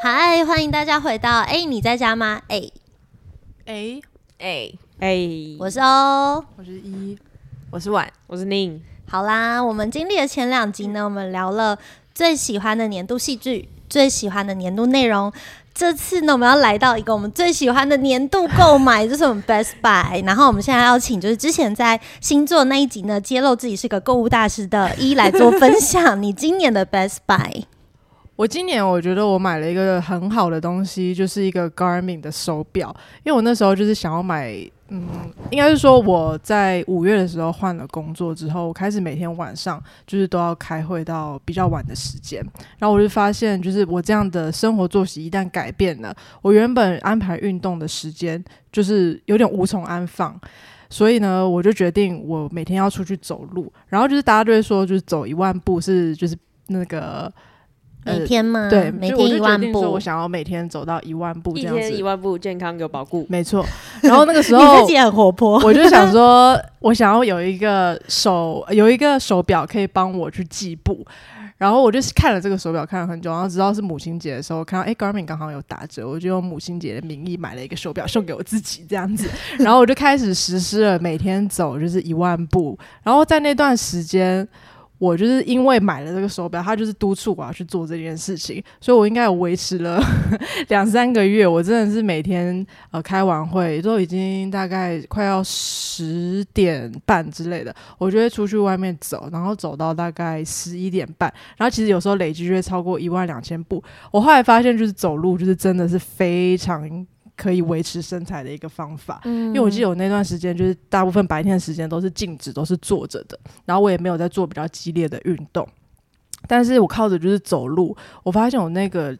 嗨，欢迎大家回到哎，你在家吗？哎哎哎哎，我是欧，我是一，我是婉，我是宁。好啦，我们经历了前两集呢，我们聊了最喜欢的年度戏剧，最喜欢的年度内容。这次呢，我们要来到一个我们最喜欢的年度购买，就是我们 Best Buy。然后我们现在要请，就是之前在星座那一集呢，揭露自己是个购物大师的一来做分享。你今年的 Best Buy？我今年我觉得我买了一个很好的东西，就是一个 Garmin 的手表，因为我那时候就是想要买。嗯，应该是说我在五月的时候换了工作之后，我开始每天晚上就是都要开会到比较晚的时间，然后我就发现，就是我这样的生活作息一旦改变了，我原本安排运动的时间就是有点无从安放，所以呢，我就决定我每天要出去走路，然后就是大家都会说，就是走一万步是就是那个。每天吗？呃、对，每天一万步。我想要每天走到一万步这样子，一天一万步，健康有保固。没错。然后那个时候，你自己很活泼。我就想说，我想要有一个手，有一个手表可以帮我去计步。然后我就看了这个手表，看了很久，然后直到是母亲节的时候，看到哎，Garmin 刚好有打折，我就用母亲节的名义买了一个手表送给我自己，这样子。然后我就开始实施了每天走就是一万步。然后在那段时间。我就是因为买了这个手表，他就是督促我要去做这件事情，所以我应该有维持了 两三个月。我真的是每天呃开完会都已经大概快要十点半之类的，我就会出去外面走，然后走到大概十一点半，然后其实有时候累计就会超过一万两千步。我后来发现，就是走路就是真的是非常。可以维持身材的一个方法，嗯，因为我记得我那段时间就是大部分白天的时间都是静止，都是坐着的，然后我也没有在做比较激烈的运动，但是我靠着就是走路，我发现我那个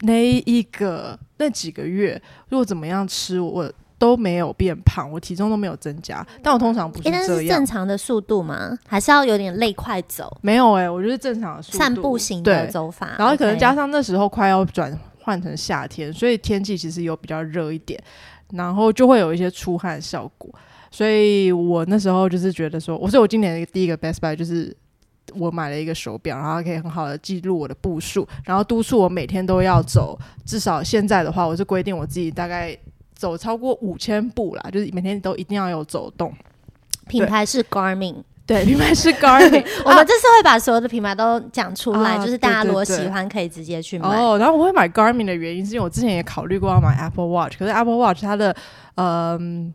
那一个那几个月，如果怎么样吃，我都没有变胖，我体重都没有增加，但我通常不是这样，欸，是正常的速度吗？还是要有点累快走？没有哎，欸，我就是正常的速度，散步型的走法，然后可能加上那时候快要转。换成夏天，所以天气其实有比较热一点，然后就会有一些出汗效果。所以我那时候就是觉得说，我说我今年的第一个 Best Buy 就是我买了一个手表，然后可以很好的记录我的步数，然后督促我每天都要走，至少现在的话，我是规定我自己大概走超过五千步啦，就是每天都一定要有走动。品牌是 Garmin。对，品牌是 Garmin，我们这次会把所有的品牌都讲出来，啊，就是大家如果喜欢可以直接去买。哦，然后我会买 Garmin 的原因是因为我之前也考虑过要买 Apple Watch，可是 Apple Watch 它的嗯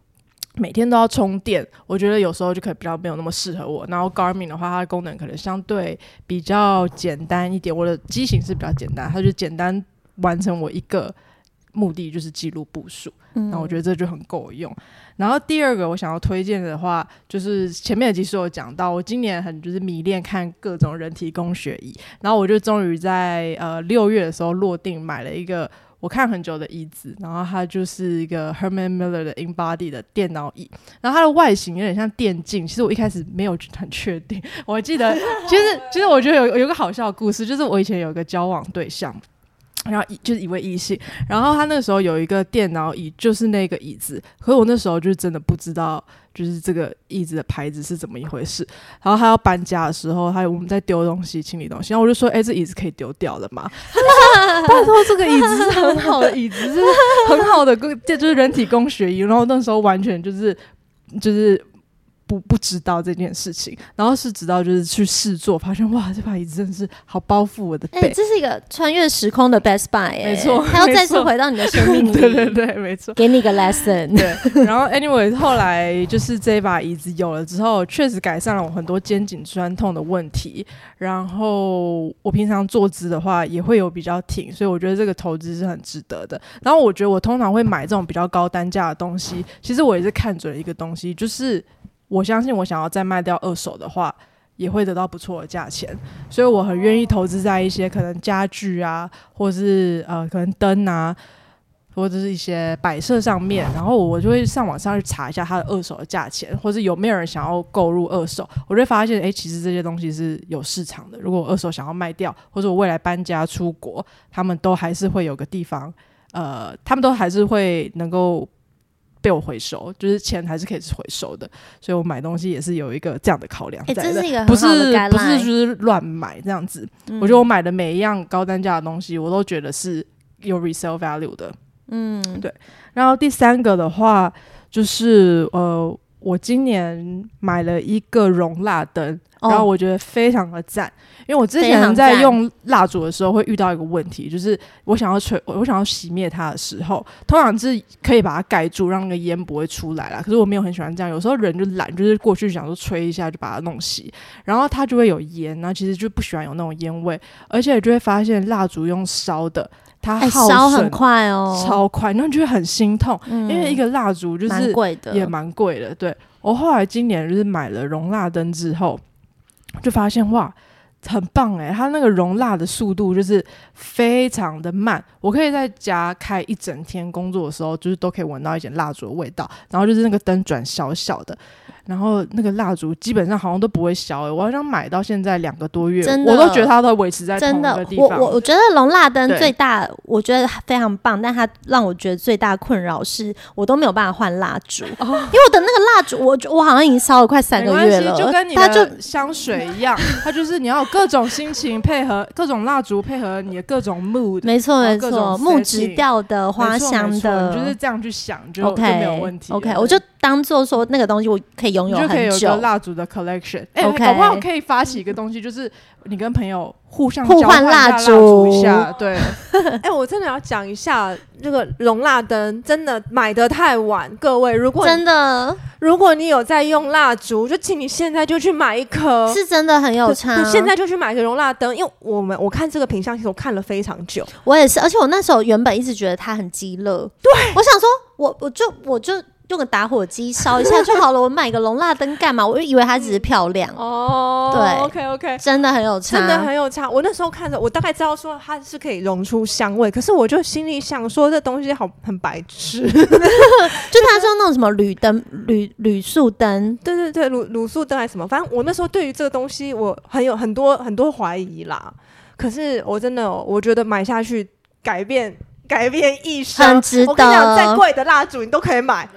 每天都要充电，我觉得有时候就可以比较没有那么适合我。然后 Garmin 的话，它的功能可能相对比较简单一点，我的机型是比较简单，它就简单完成我一个。目的就是记录步数，那我觉得这就很够用。然后第二个我想要推荐的话，就是前面的集数有讲到，我今年很就是迷恋看各种人体工学椅，然后我就终于在呃六月的时候落定买了一个我看很久的椅子，然后它就是一个 Herman Miller 的 InBody 的电脑椅，然后它的外形有点像电竞，其实我一开始没有很确定，我记得 其实其实我觉得有有个好笑的故事，就是我以前有一个交往对象。然后就是一位异性，然后他那时候有一个电脑椅，就是那个椅子。可是我那时候就真的不知道，就是这个椅子的牌子是怎么一回事。然后他要搬家的时候，还有我们在丢东西、清理东西，然后我就说：“哎，这椅子可以丢掉了吗？” 他说：“这个椅子是很好的椅子，是很好的工，这就是人体工学椅。”然后那时候完全就是就是。不不知道这件事情，然后是直到就是去试坐，发现哇，这把椅子真的是好包覆我的背。欸，这是一个穿越时空的 Best Buy，欸，没错，他要再次回到你的生命 里。对对对，没错，给你个 lesson。对，然后 anyway，后来就是这把椅子有了之后，确实改善了我很多肩颈酸痛的问题。然后我平常坐姿的话也会有比较挺，所以我觉得这个投资是很值得的。然后我觉得我通常会买这种比较高单价的东西，其实我也是看准了一个东西，就是。我相信，我想要再卖掉二手的话，也会得到不错的价钱，所以我很愿意投资在一些可能家具啊，或者是呃可能灯啊，或者是一些摆设上面，然后我就会上网上去查一下它的二手的价钱，或者有没有人想要购入二手，我就发现，哎，其实这些东西是有市场的。如果二手想要卖掉，或者我未来搬家出国，他们都还是会有个地方，呃，他们都还是会能够。被我回收，就是钱还是可以回收的，所以我买东西也是有一个这样的考量在的。不是不是就是乱买这样子、嗯。我觉得我买的每一样高单价的东西，我都觉得是有 resale value 的。嗯，对。然后第三个的话，就是呃，我今年买了一个容蜡灯。然后我觉得非常的赞，因为我之前在用蜡烛的时候会遇到一个问题，就是我想要吹，我想要熄灭它的时候，通常是可以把它盖住，让那个烟不会出来啦。可是我没有很喜欢这样，有时候人就懒，就是过去想说吹一下就把它弄熄，然后它就会有烟，然后其实就不喜欢有那种烟味，而且就会发现蜡烛用烧的，它耗烧很快哦，超快，然后就会很心痛，嗯、因为一个蜡烛就是也蛮贵的。对，我后来今年就是买了容蜡灯之后。就发现哇，很棒诶！它那个融蜡的速度就是非常的慢，我可以在家开一整天工作的时候，就是都可以闻到一点蜡烛的味道。然后就是那个灯转小小的。然后那个蜡烛基本上好像都不会消欸，我好像买到现在两个多月，真的。我都觉得它都维持在同一个地方。我我我觉得龙蜡灯最大，我觉得非常棒，但它让我觉得最大困扰是我都没有办法换蜡烛，哦、因为我的那个蜡烛，我我好像已经烧了快三个月了，就跟你的香水一样，它就是你要有各种心情配合各种蜡烛配合你的各种 mood，没错没错，木质调的花香的，你就是这样去想就 OK 就没有问题。OK，我就当做说那个东西我可以拥有很久，就可以有个蜡烛的 collection。哎、欸，Okay. 搞不好可以发起一个东西，就是你跟朋友互相互换蜡烛一下。对，哎、欸，我真的要讲一下那个容蜡灯，真的买的太晚。各位，如果真的，如果你有在用蜡烛，就请你现在就去买一颗，是真的很有差。你现在就去买个容蜡灯，因为我们我看这个品相，其实我看了非常久。我也是，而且我那时候原本一直觉得它很鸡肋。对，我想说，我我就我就。用个打火机烧一下就好了。我买个龙蜡灯干嘛？我就以为它只是漂亮哦。对，OK OK，真的很有差，真的很有差。我那时候看着，我大概知道说它是可以溶出香味，可是我就心里想说，这东西好很白痴。就他说那种什么铝灯、铝铝素灯，对对对，铝铝素灯还是什么？反正我那时候对于这个东西，我很有很多很多怀疑啦。可是我真的，我觉得买下去改变。改变一生，很值得。我跟你讲，再贵的蜡烛你都可以买。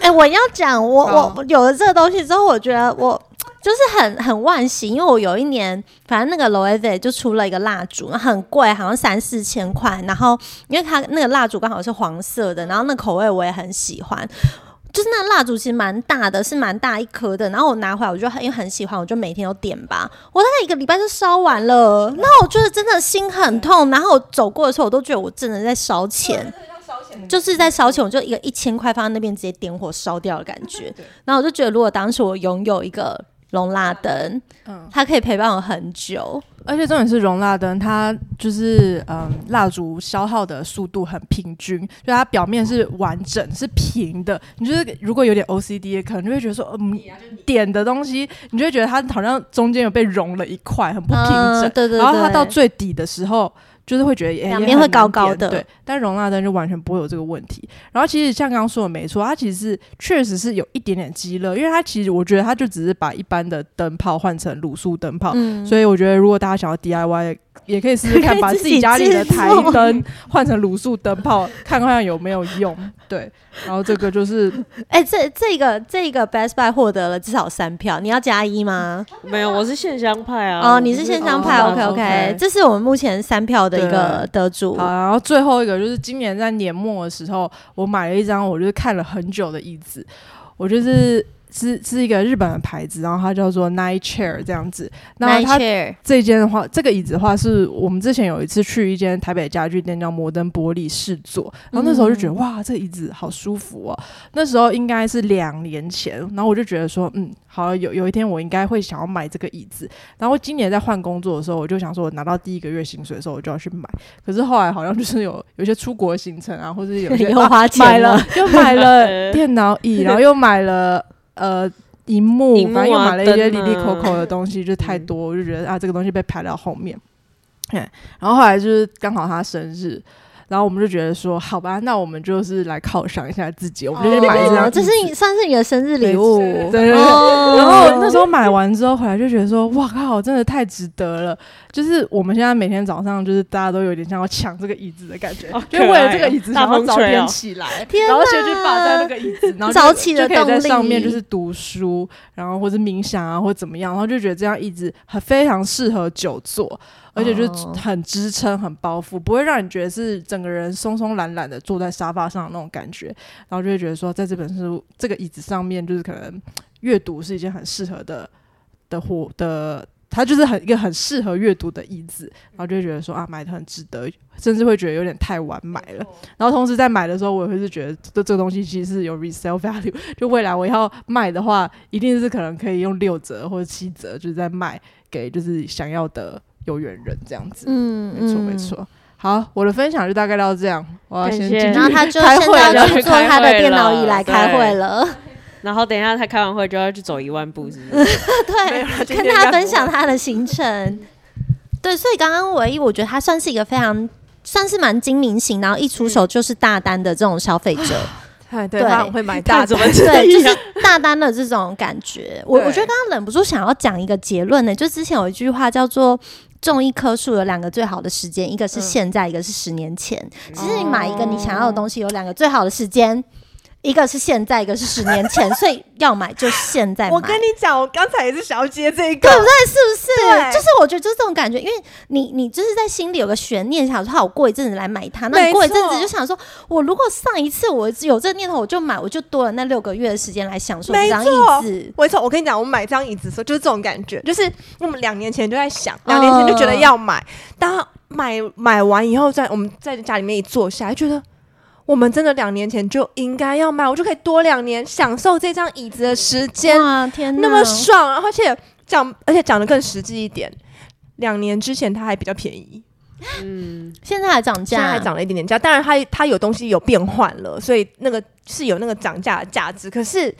哎、欸，我要讲，我我有了这个东西之后，我觉得我就是很很万幸，因为我有一年，反正那个 l o e v e 就出了一个蜡烛，很贵，好像三四千块。然后因为它那个蜡烛刚好是黄色的，然后那口味我也很喜欢。就是那蜡烛其实蛮大的，是蛮大一颗的。然后我拿回来，我就很因为很喜欢，我就每天都点吧。我大概一个礼拜就烧完了。那我觉得真的心很痛。然后我走过的时候，我都觉得我真的在烧钱，就是在烧钱。我就一个一千块放在那边，直接点火烧掉的感觉。然后我就觉得，如果当时我拥有一个容蜡灯，嗯，它可以陪伴我很久。而且重点是容蜡灯，它就是嗯，蜡烛消耗的速度很平均，就它表面是完整是平的。你就是如果有点 OCD，可能就会觉得说，嗯，点的东西，你就会觉得它好像中间有被融了一块，很不平整。嗯、对对对。然后它到最底的时候。就是会觉得两边会高高的，对，但容纳灯就完全不会有这个问题。然后其实像刚刚说的没错，它其实确实是有一点点鸡肋，因为它其实我觉得它就只是把一般的灯泡换成卤素灯泡，嗯、所以我觉得如果大家想要 DIY。也可以试试看，把自己家里的台灯换成卤素灯泡，看看有没有用。对，然后这个就是，哎、欸，这这个这个 Best Buy 获得了至少三票，你要加一吗？没有，我是线香派啊。哦，你是线香派，OK OK. 这是我们目前三票的一个得主。好，然后最后一个就是今年在年末的时候，我买了一张我就是看了很久的椅子，我就是。是是一个日本的牌子，然后它叫做 Night Chair 这样子。那它这间的话，这个椅子的话，是我们之前有一次去一间台北家具店叫摩登玻璃试坐，然后那时候就觉得、嗯、哇，这椅子好舒服哦。那时候应该是两年前，然后我就觉得说，嗯，好，有有一天我应该会想要买这个椅子。然后今年在换工作的时候，我就想说，我拿到第一个月薪水的时候，我就要去买。可是后来好像就是有有些出国行程啊，或者有些 又花钱、啊、买了，又买了电脑椅，然后又买了。呃，荧幕，反正又买了一些里里口口的东西，就太多，我就觉得啊，这个东西被排到后面。然后后来就是刚好他生日。然后我们就觉得说，好吧，那我们就是来犒赏一下自己，我们就去买一张。这是你算是你的生日礼物，对对对。哦、然后那时候买完之后回来就觉得说，哇靠，真的太值得了。就是我们现在每天早上就是大家都有点像要抢这个椅子的感觉，就为了这个椅子然后早点起来，然后先去霸占那个椅子，然后早起的就可以在上面就是读书，然后或者冥想啊或者怎么样，然后就觉得这张椅子很非常适合久坐。而且就是很支撑、很包覆，不会让你觉得是整个人松松懒懒的坐在沙发上的那种感觉，然后就会觉得说，在这本书这个椅子上面，就是可能阅读是一件很适合的的活的。它就是很一个很适合阅读的椅子，然后就会觉得说啊，买的很值得，甚至会觉得有点太晚买了。然后同时在买的时候，我也会是觉得这这个东西其实是有 resale value，就未来我要卖的话，一定是可能可以用六折或者七折，就是在卖给就是想要的有缘人这样子。嗯，没错没错。好，我的分享就大概到这样，我要先进去开会了，然后他就现在要去做他的电脑椅来开会了。然后等一下，他开完会就要去走一万步，是不是？对，跟他分享他的行程。对，所以刚刚唯一我觉得他算是一个非常算是蛮精明型，然后一出手就是大单的这种消费者。对，对，他会买大，怎么对，就是大单的这种感觉。我我觉得刚刚忍不住想要讲一个结论呢，就之前有一句话叫做“种一棵树有两个最好的时间，一个是现在，一个是十年前”。其实你买一个你想要的东西，有两个最好的时间。一个是现在，一个是十年前，所以要买就现在买。我跟你讲，我刚才也是想要接这个，对不对？是不是？就是我觉得就是这种感觉，因为你你就是在心里有个悬念，想说好，我过一阵子来买它。那你过一阵子就想说，我如果上一次我有这个念头，我就买，我就多了那六个月的时间来享受这张椅子。没错，我跟你讲，我买这张椅子的时候就是这种感觉，就是我们两年前就在想，两年前就觉得要买，当买买完以后，在我们在家里面一坐下来，觉得。我们真的两年前就应该要买，我就可以多两年享受这张椅子的时间。哇，天哪，那么爽！而且讲，而且讲的更实际一点，两年之前它还比较便宜，嗯，现在还涨价，现在还涨了一点点价。当然它，它它有东西有变换了，所以那个是有那个涨价的价值。可是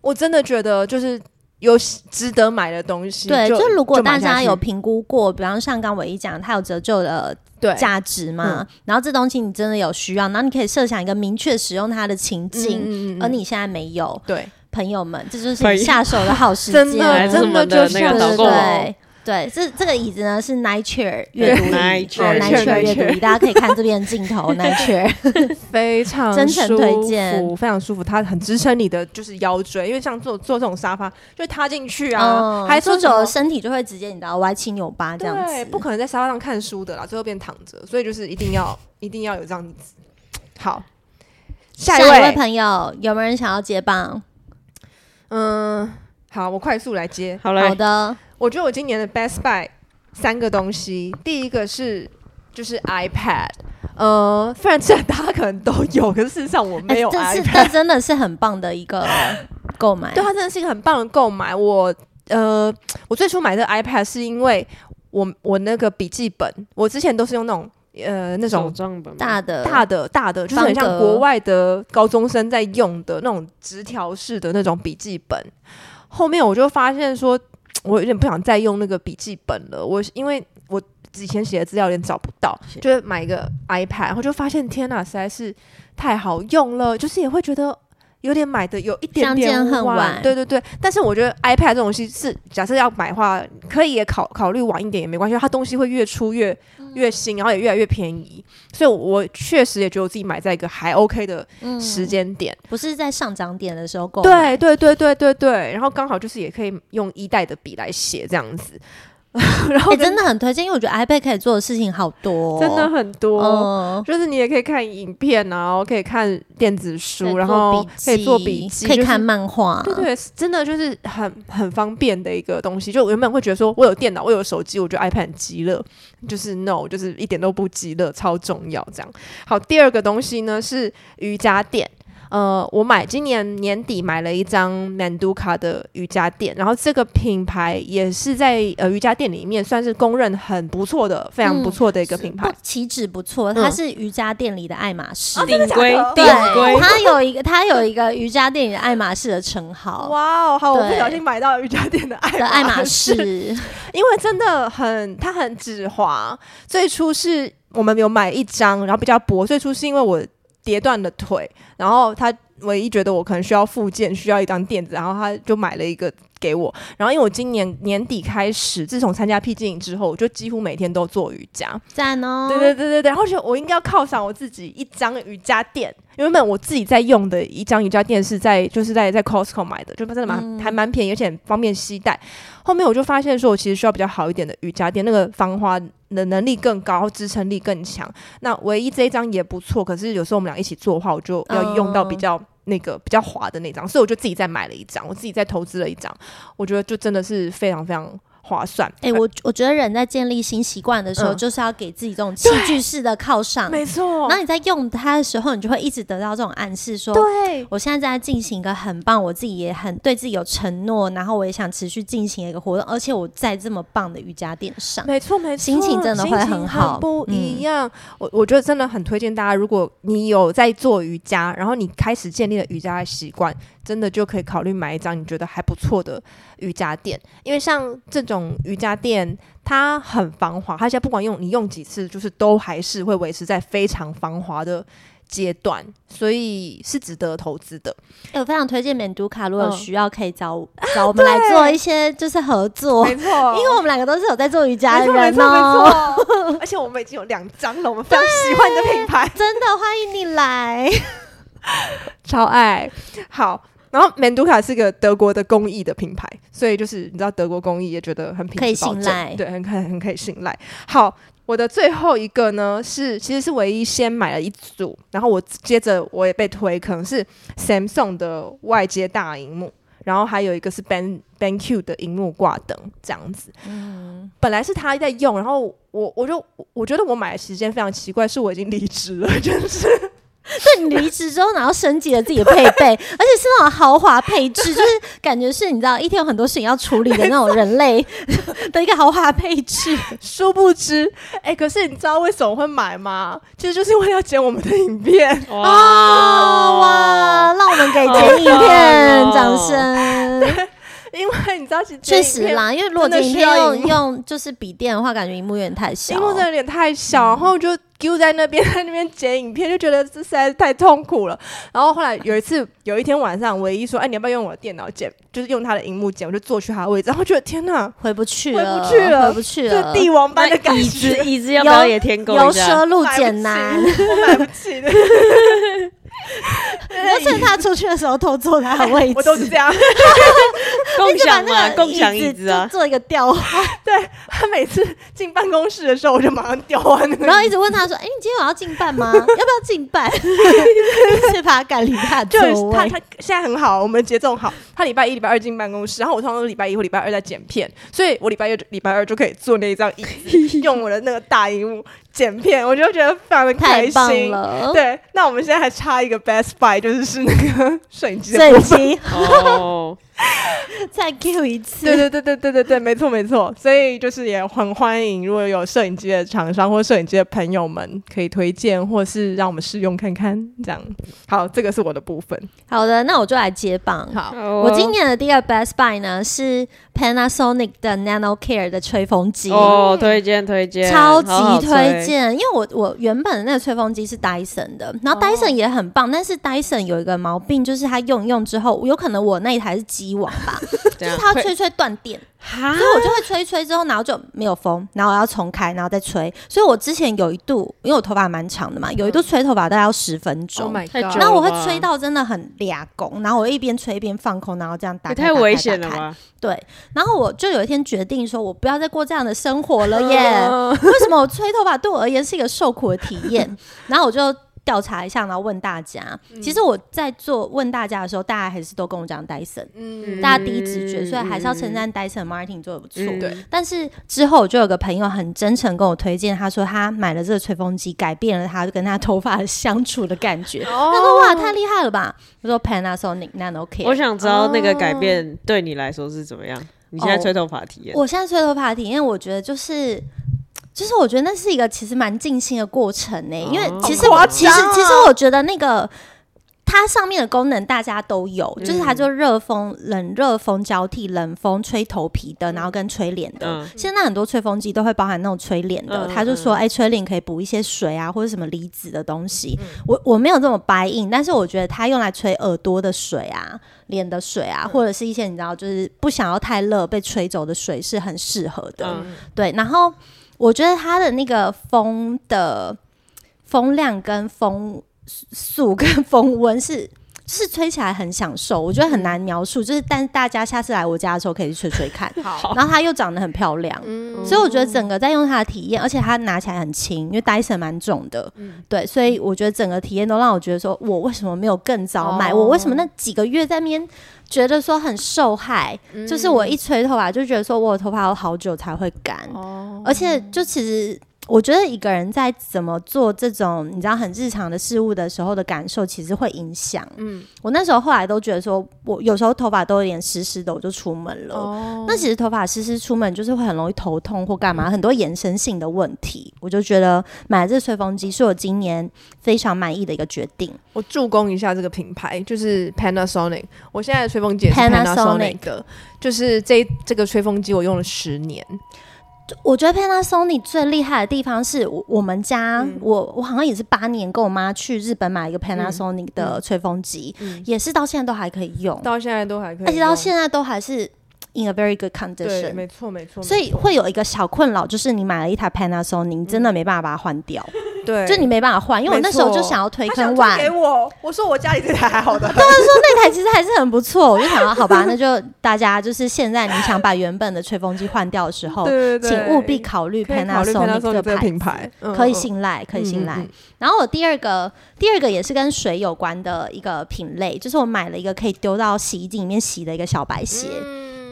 我真的觉得，就是。有值得买的东西，对，就如果大家有评估过，比方像刚我一讲，它有折旧的价值嘛，然后这东西你真的有需要，然后你可以设想一个明确使用它的情境，而你现在没有，对，朋友们，这就是你下手的好时 机，真的，真的就是对。对，这这个椅子呢是 Night Chair 阅读椅，Night Chair 阅读椅，大家可以看这边的镜头，Night Chair 非常真诚推荐，非常舒服，它很支撑你的就是腰椎，因为像坐坐这种沙发，就塌进去啊，还坐久了身体就会直接你知道歪七扭八这样子，不可能在沙发上看书的啦，最后变躺着，所以就是一定要 一定要有这样子。好，下一位朋友有没有人想要接棒？嗯，好，我快速来接，好嘞，好的。我觉得我今年的 Best Buy 三个东西，第一个是就是 iPad，呃，虽然这大家可能都有，可是事实上我没有 iPad。欸、这是真的是很棒的一个 购买，对，它真的是一个很棒的购买。我呃，我最初买这 iPad 是因为我我那个笔记本，我之前都是用那种呃那种大的大的大的，就是很像国外的高中生在用的那种直条式的那种笔记本。后面我就发现说。我有点不想再用那个笔记本了，我因为我以前写的资料有点找不到，就是买一个 iPad，然后就发现天呐，实在是太好用了，就是也会觉得有点买的有一点点晚，对对对。但是我觉得 iPad 这种东西是假设要买的话，可以也考考虑晚一点也没关系，它东西会越出越越新，然后也越来越便宜，所以我确实也觉得我自己买在一个还 OK 的时间点，不是在上涨点的时候购买。对对对对对对，然后刚好就是也可以用一代的笔来写这样子。然后、欸、真的很推荐，因为我觉得 iPad 可以做的事情好多、哦，真的很多。嗯、就是你也可以看影片啊，然后可以看电子书，然后可以做笔记，可以看漫画。对，对对，真的就是很很方便的一个东西。就我原本会觉得说，我有电脑，我有手机，我觉得 iPad 很极乐，就是 no，就是一点都不极乐，超重要。这样好，第二个东西呢是瑜伽垫。呃，我买今年年底买了一张 Manduka 的瑜伽垫，然后这个品牌也是在呃瑜伽垫里面算是公认很不错的，非常不错的一个品牌，岂止不错，它是瑜伽垫里的爱马仕，顶规顶规，它有一个它有一个瑜伽垫里的爱马仕的称号。哇哦，好，我不小心买到瑜伽垫的爱的爱马仕，因为真的很它很止滑。最初是我们有买一张，然后比较薄，最初是因为我。跌断了腿，然后他唯一觉得我可能需要复健，需要一张垫子，然后他就买了一个给我。然后因为我今年年底开始，自从参加 P 经营之后，我就几乎每天都做瑜伽，赞哦！对对对对对，然后就我应该要犒赏我自己一张瑜伽垫，原本我自己在用的一张瑜伽垫是在就是在在 Costco 买的，就真的蛮、嗯、还蛮便宜，而且很方便携带。后面我就发现说，我其实需要比较好一点的瑜伽垫，那个芳花的能力更高，支撑力更强。那唯一这一张也不错，可是有时候我们俩一起做的话，我就要用到比较那个比较滑的那张，所以我就自己再买了一张，我自己再投资了一张，我觉得就真的是非常非常。划算，哎、欸，我我觉得人在建立新习惯的时候，嗯、就是要给自己这种器具式的犒赏，没错。然后你在用它的时候，你就会一直得到这种暗示说，说对，我现在正在进行一个很棒，我自己也很对自己有承诺，然后我也想持续进行一个活动，而且我在这么棒的瑜伽垫上，没错没错，心情真的会很好，很不一样。嗯、我我觉得真的很推荐大家，如果你有在做瑜伽，然后你开始建立了瑜伽的习惯。真的就可以考虑买一张你觉得还不错的瑜伽垫，因为像这种瑜伽垫，它很防滑，它现在不管用你用几次，就是都还是会维持在非常防滑的阶段，所以是值得投资的。欸，我非常推荐免读卡，如果有需要可以找找我们来做一些就是合作，没错，因为我们两个都是有在做瑜伽的人哦，而且我们已经有两张了，我们非常喜欢你的品牌，真的欢迎你来，超爱，好。然后美杜卡是个德国的工艺的品牌，所以就是你知道德国工艺也觉得很品质保证，可以信赖，对，很很很可以信赖。好，我的最后一个呢是其实是唯一先买了一组，然后我接着我也被推，可能是 Samsung 的外接大荧幕，然后还有一个是 Ben BenQ 的荧幕挂灯这样子。嗯，本来是他在用，然后我我就我觉得我买的时间非常奇怪，是我已经离职了，就是。对，你离职之后，然后升级了自己的配备，而且是那种豪华配置，就是感觉是你知道一天有很多事情要处理的那种人类的一个豪华配置。殊不知，哎、欸，可是你知道为什么会买吗？其实就是因为要剪我们的影片。哇哇，让我们给剪影片，哦、掌声。因为你知道，确实啦，因为如果剪影片用用就是笔电的话，感觉荧幕有点太小，荧幕真的有点太小，然后就。丢在那边，在那边剪影片，就觉得这实在是太痛苦了。然后后来有一次，有一天晚上，唯一说：“哎，你要不要用我的电脑剪？就是用他的荧幕剪。”我就坐去他的位置，然后觉得天哪，回不去了，回不去了，回不去了，帝王般的感觉。椅子，椅子要不要也添购一下？由奢入俭难，我买不起的。要趁他出去的时候偷坐他的位置，我都是这样。共享嘛，共享椅子啊，做一个调换。对，他每次进办公室的时候，我就马上调换，然后一直问他说：“哎，你今天晚上进办吗？要不要进办？” 是把他赶离他就是。他他现在很好，我们节奏好。他礼拜一、礼拜二进办公室，然后我通常都礼拜一或礼拜二在剪片，所以我礼拜一、礼拜二就可以坐那一张椅子，用我的那个大荧幕。剪片，我就觉得非常的开心。对，那我们现在还差一个 Best Buy，就是是那个摄影机的部分。哦。再 Q 一次，对对对对对对对，没错没错，所以就是也很欢迎，如果有摄影机的厂商或摄影机的朋友们，可以推荐或是让我们试用看看，这样。好，这个是我的部分。好的，那我就来接棒。好，我今年的第二 Best Buy 呢是 Panasonic 的 Nano Care 的吹风机。哦，推荐推荐，超级推荐，因为我我原本的那个吹风机是 Dyson 的，然后 Dyson 也很棒，但是 Dyson 有一个毛病，就是它用一用之后，有可能我那一台是机网吧。就是它吹吹断电，所以我就会吹吹之后，然后就没有风，然后我要重开，然后再吹。所以我之前有一度，因为我头发蛮长的嘛，有一度吹头发大概要十分钟。Oh 后我会吹到真的很俩工，然后我一边吹一边放空，然后这样打开。太危险了吗？对。然后我就有一天决定说，我不要再过这样的生活了 耶！为什么我吹头发对我而言是一个受苦的体验？然后我就。调查一下，然后问大家。嗯、其实我在做问大家的时候，大家还是都跟我讲戴森，嗯，大家第一直觉，所以还是要称赞戴森 Martin 做的不错。对、嗯。但是之后我就有个朋友很真诚跟我推荐，他说他买了这个吹风机，改变了他跟他头发相处的感觉。哦、他说哇，太厉害了吧！他说 Panasonic Nano Care。我想知道那个改变对你来说是怎么样？你现在吹头发体验、哦？我现在吹头发体验，我觉得就是。就是我觉得那是一个其实蛮尽心的过程呢、欸，因为其实、哦、其实其实我觉得那个它上面的功能大家都有，嗯、就是它就热风、冷热风交替，冷风吹头皮的，然后跟吹脸的。嗯、现在很多吹风机都会包含那种吹脸的，他、嗯、就说哎、欸，吹脸可以补一些水啊，或者什么离子的东西。嗯、我我没有这么 buy in，但是我觉得它用来吹耳朵的水啊、脸的水啊，嗯、或者是一些你知道就是不想要太热被吹走的水是很适合的。嗯、对，然后。我觉得它的那个风的风量跟风速跟风温是就是吹起来很享受，我觉得很难描述。就是，但是大家下次来我家的时候可以去吹吹看。好，然后它又长得很漂亮，嗯、所以我觉得整个在用它的体验，而且它拿起来很轻，因为 Dyson 蛮重的，嗯、对，所以我觉得整个体验都让我觉得说，我为什么没有更早买？哦、我为什么那几个月在那边觉得说很受害？嗯、就是我一吹头发就觉得说我的头发要好久才会干，哦、而且就其实。我觉得一个人在怎么做这种你知道很日常的事物的时候的感受，其实会影响。嗯，我那时候后来都觉得说，我有时候头发都有点湿湿的，我就出门了。哦，那其实头发湿湿出门就是会很容易头痛或干嘛，很多延伸性的问题。我就觉得买了这个吹风机是我今年非常满意的一个决定。我助攻一下这个品牌，就是 Panasonic。我现在的吹风机也是 Panasonic 的，就是这这个吹风机我用了十年。我觉得 Panasonic 最厉害的地方是我我们家，嗯、我我好像也是八年跟我妈去日本买一个 Panasonic 的吹风机，嗯嗯、也是到现在都还可以用，到现在都还可以，而且到现在都还是。In a very good condition，没错没错。所以会有一个小困扰，就是你买了一台 Panasonic，你真的没办法把它换掉。对，就你没办法换，因为我那时候就想要推坑碗给我，我说我家里这台还好的，他们说那台其实还是很不错，我就想要好吧，那就大家就是现在你想把原本的吹风机换掉的时候，请务必考虑 Panasonic 这个品牌，可以信赖，可以信赖。然后我第二个第二个也是跟水有关的一个品类，就是我买了一个可以丢到洗衣机里面洗的一个小白鞋。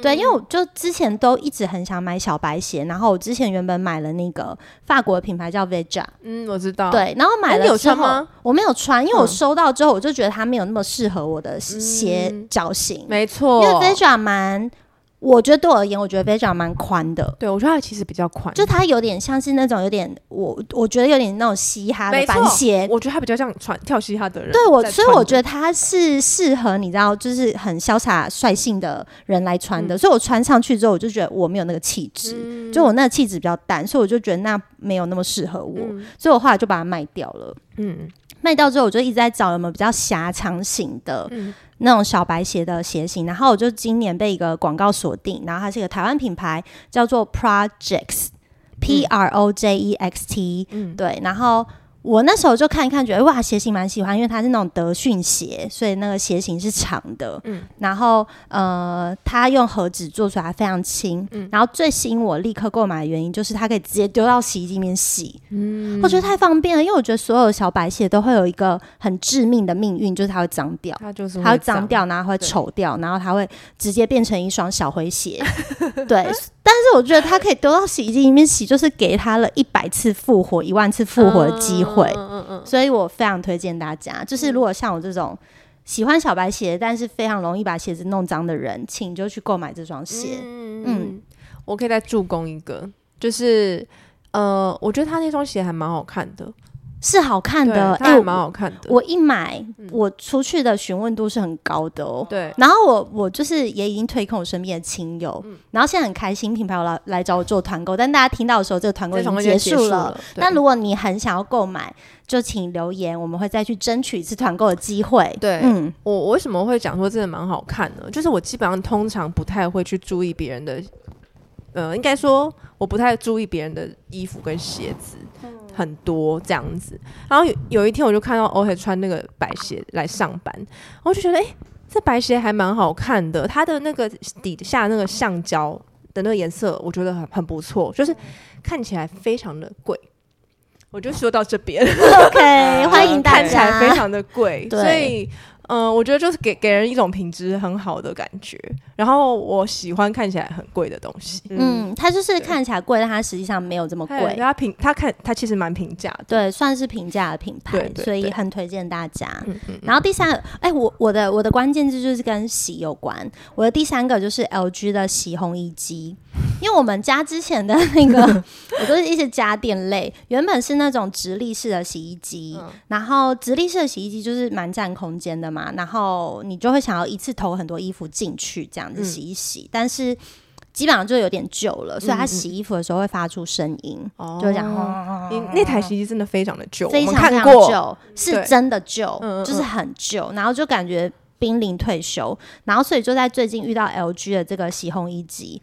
对，因为我就之前都一直很想买小白鞋，然后我之前原本买了那个法国的品牌叫 Veja，嗯，我知道。对，然后买了之后，我没有穿，因为我收到之后我就觉得它没有那么适合我的鞋脚型，嗯、没错，因为 Veja 蛮。我觉得对我而言，我觉得 Veja 蛮宽的。对，我觉得它其实比较宽，就它有点像是那种有点我我觉得有点那种嘻哈的板鞋。我觉得它比较像穿跳嘻哈的人。对我，所以我觉得它是适合你知道，就是很潇洒率性的人来穿的。嗯、所以我穿上去之后，我就觉得我没有那个气质，嗯、就我那个气质比较淡，所以我就觉得那没有那么适合我，嗯、所以我后来就把它卖掉了。嗯，卖掉之后，我就一直在找有没有比较狭长型的。嗯那种小白鞋的鞋型，然后我就今年被一个广告锁定，然后它是一个台湾品牌，叫做 Projects，P R O J E X T，、嗯，对，然后。我那时候就看一看，觉得哇，鞋型蛮喜欢，因为它是那种德训鞋，所以那个鞋型是长的。嗯，然后呃，它用盒子做出来非常轻。嗯，然后最吸引我立刻购买的原因就是它可以直接丢到洗衣机里面洗。嗯，我觉得太方便了，因为我觉得所有小白鞋都会有一个很致命的命运，就是它会脏掉，它就是它会脏掉，然后会丑掉，然后它会直接变成一双小灰鞋。对。但是我觉得它可以丢到洗衣机里面洗，就是给他了一百次复活、一万次复活的机会。嗯嗯嗯。所以我非常推荐大家，就是如果像我这种喜欢小白鞋，但是非常容易把鞋子弄脏的人，请就去购买这双鞋。嗯，嗯，我可以再助攻一个，就是呃，我觉得他那双鞋还蛮好看的。是好看的，哎，蛮好看的。我一买，我出去的询问度是很高的哦。对，然后我我就是也已经推给我身边的亲友，然后现在很开心，品牌我来来找我做团购。但大家听到的时候，这个团购已经结束了。那如果你很想要购买，就请留言，我们会再去争取一次团购的机会。对，嗯，我我为什么会讲说真的蛮好看呢？就是我基本上通常不太会去注意别人的，呃，应该说我不太注意别人的衣服跟鞋子。很多这样子，然后有有一天我就看到欧黑穿那个白鞋来上班，我就觉得哎、欸，这白鞋还蛮好看的，它的那个底下那个橡胶的那个颜色，我觉得很很不错，就是看起来非常的贵。我就说到这边，OK，欢迎大家，看起来非常的贵，所以。嗯，我觉得就是给给人一种品质很好的感觉，然后我喜欢看起来很贵的东西。嗯，它就是看起来贵，但它实际上没有这么贵。它平，它看它其实蛮平价的，对，算是平价的品牌，所以很推荐大家。嗯嗯。然后第三个，哎、欸，我我的我的关键字就是跟洗有关。我的第三个就是 LG 的洗烘衣机，因为我们家之前的那个 我都是一些家电类，原本是那种直立式的洗衣机，嗯、然后直立式的洗衣机就是蛮占空间的。嘛，然后你就会想要一次投很多衣服进去，这样子洗一洗，嗯、但是基本上就有点旧了，所以它洗衣服的时候会发出声音，嗯、就这样。哦、你那台洗衣机真的非常的旧，非常非常旧，是真的旧，就是很旧，然后就感觉濒临退休，然后所以就在最近遇到 LG 的这个洗烘衣机。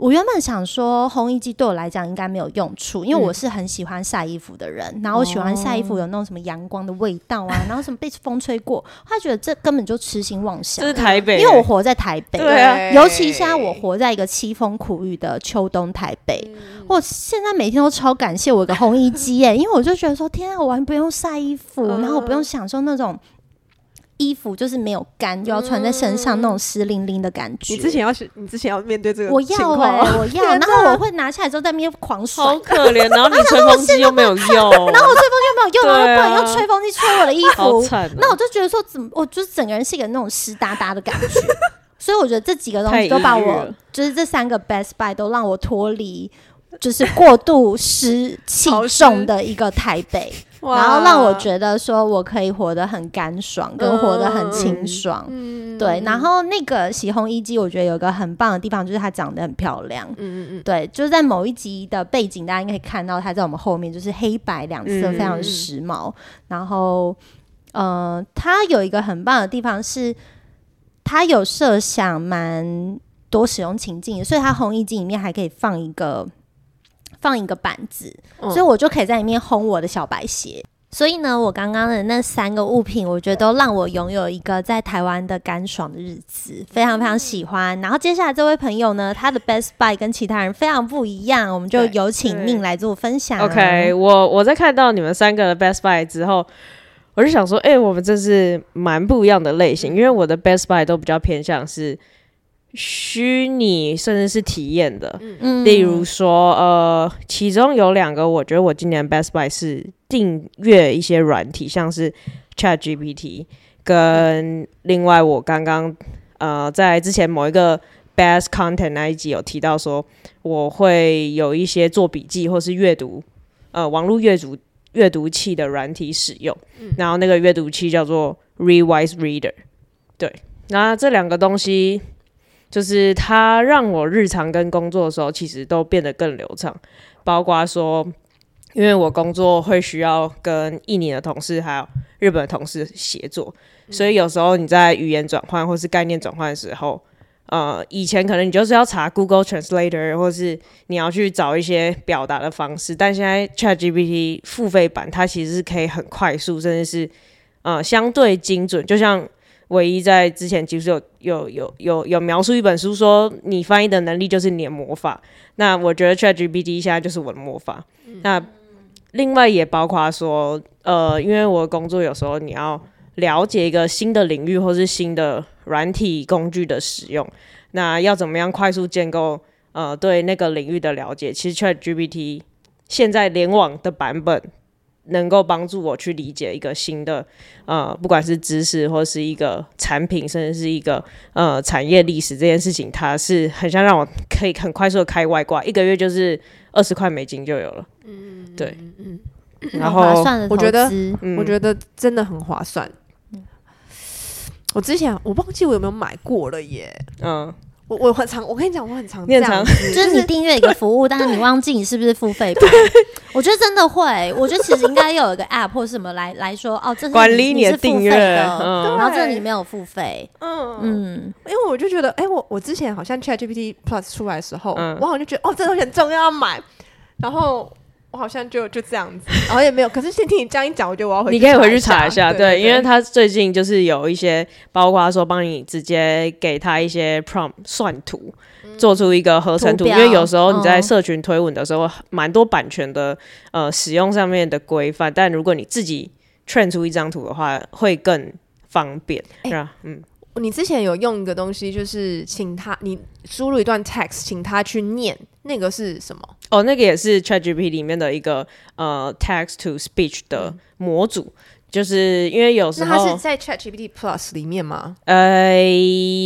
我原本想说烘衣机对我来讲应该没有用处，因为我是很喜欢晒衣服的人，嗯、然后我喜欢晒衣服有那种什么阳光的味道啊，哦、然后什么被风吹过，他觉得这根本就痴心妄想。这是台北，因为我活在台北，对啊，尤其现在我活在一个凄风苦雨的秋冬台北，嗯、我现在每天都超感谢我一个烘衣机耶，因为我就觉得说天啊，我还不用晒衣服，嗯、然后我不用享受那种。衣服就是没有干，就要穿在身上那种湿淋淋的感觉。你之前要是，你之前要面对这个，我要哎、欸，我要，然后我会拿下来之后在那边狂甩，好可怜。然后你吹风机又没有用，然后我吹风机又没有用，然后不能用吹风机吹我的衣服。那我就觉得说，怎么，我就是整个人是一个那种湿哒哒的感觉。所以我觉得这几个东西都把我，就是这三个 Best Buy 都让我脱离，就是过度湿气重的一个台北。然后让我觉得说，我可以活得很干爽，跟活得很清爽。嗯、对，然后那个洗烘衣机，我觉得有个很棒的地方，就是它长得很漂亮。嗯嗯嗯。对，就是在某一集的背景，大家应该可以看到，它在我们后面就是黑白两色，非常的时髦。嗯、然后，呃，它有一个很棒的地方是，它有设想蛮多使用情境，所以它红衣机里面还可以放一个。放一个板子，所以我就可以在里面烘我的小白鞋。所以呢，我刚刚的那三个物品，我觉得都让我拥有一个在台湾的干爽的日子，非常非常喜欢。然后接下来这位朋友呢，他的 Best Buy 跟其他人非常不一样，我们就有请宁来做分享。OK，我我在看到你们三个的 Best Buy 之后，我就想说，哎、欸，我们这是蛮不一样的类型，因为我的 Best Buy 都比较偏向是。虚拟甚至是体验的，嗯，例如说，呃，其中有两个，我觉得我今年 Best Buy 是订阅一些软体，像是 Chat GPT，跟另外我刚刚呃在之前某一个 Best Content 那一集有提到说，我会有一些做笔记或是阅读，呃，网络阅读阅读器的软体使用，嗯，然后那个阅读器叫做 Readwise Reader，对，那这两个东西。就是它让我日常跟工作的时候，其实都变得更流畅。包括说，因为我工作会需要跟印尼的同事还有日本的同事协作，所以有时候你在语言转换或是概念转换的时候，呃，以前可能你就是要查 Google Translator，或是你要去找一些表达的方式，但现在 ChatGPT 付费版它其实是可以很快速，甚至是呃相对精准，就像。唯一在之前其实有有有有有描述一本书说，你翻译的能力就是你的魔法。那我觉得 ChatGPT 现在就是我的魔法。嗯、那另外也包括说，呃，因为我的工作有时候你要了解一个新的领域或是新的软体工具的使用，那要怎么样快速建构呃对那个领域的了解？其实 ChatGPT 现在联网的版本。能够帮助我去理解一个新的，呃，不管是知识或是一个产品，甚至是一个呃产业历史这件事情，它是很像让我可以很快速的开外挂，一个月就是二十块美金就有了。嗯，对，嗯，然后我觉得，我觉得真的很划算。嗯，我之前我忘记我有没有买过了耶。嗯。我我很常，我跟你讲，我很常这样，就是你订阅一个服务，但是你忘记你是不是付费版。我觉得真的会，我觉得其实应该有一个 app 或什么来来说，哦，这是管理你的订阅，然后这里没有付费。嗯嗯，因为我就觉得，哎，我我之前好像 ChatGPT Plus 出来的时候，我好像就觉得，哦，这东西很重要，要买，然后。我好像就就这样子，然 后也没有。可是先听你这样一讲，我觉得我要回去。你可以回去查一下，对，对对对，因为他最近就是有一些，包括说帮你直接给他一些 prompt 算图，嗯、做出一个合成图。图，因为有时候你在社群推文的时候，蛮、嗯、多版权的呃使用上面的规范，但如果你自己 train 出一张图的话，会更方便，欸、是吧？嗯。你之前有用一个东西，就是请他你输入一段 text，请他去念，那个是什么？哦，那个也是 ChatGPT 里面的一个呃 text to speech 的模组。嗯就是因为有时候，那它是在 ChatGPT Plus 里面吗？呃，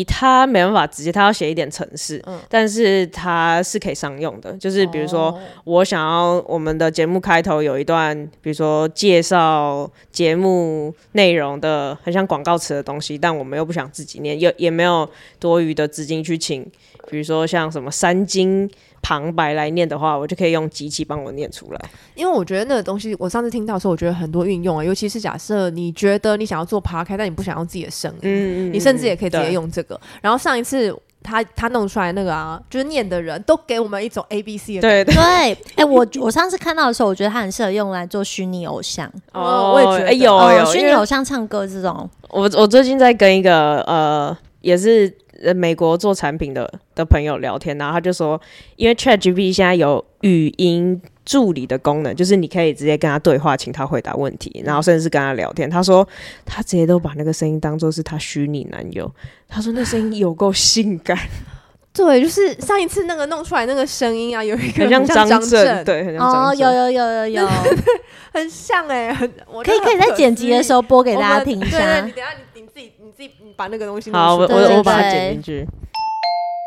它没办法直接，它要写一点程式，嗯，但是它是可以商用的。就是比如说，我想要我们的节目开头有一段，比如说介绍节目内容的，很像广告词的东西，但我们又不想自己念，也也没有多余的资金去请，比如说像什么三金。旁白来念的话，我就可以用机器帮我念出来。因为我觉得那个东西，我上次听到的时候，我觉得很多运用啊，尤其是假设你觉得你想要做 podcast，但你不想用自己的声音，嗯，嗯，嗯，你甚至也可以直接用这个。然后上一次他他弄出来那个啊，就是念的人都给我们一种 A B C 的对对，哎、欸，我我上次看到的时候，我觉得他很适合用来做虚拟偶像。哦，我也觉得、欸、有哦、有虚拟偶像唱歌这种。我我最近在跟一个呃，也是美国做产品的的朋友聊天，然后他就说，因为 ChatGPT 现在有语音助理的功能，就是你可以直接跟他对话，请他回答问题，然后甚至是跟他聊天。他说他直接都把那个声音当做是他虚拟男友。他说那声音有够性感，对，就是上一次那个弄出来那个声音啊，有一个很像张震，对，很像张震。哦，有有有有有，很像哎、欸，很，我可以可以在剪辑的时候播给大家听一下。对，对，你等下你你自己你自己你把那个东西好，我我我把它剪进去。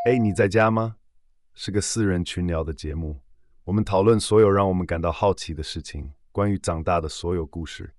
哎、欸，你在家吗？是个四人群聊的节目。我们讨论所有让我们感到好奇的事情，关于长大的所有故事。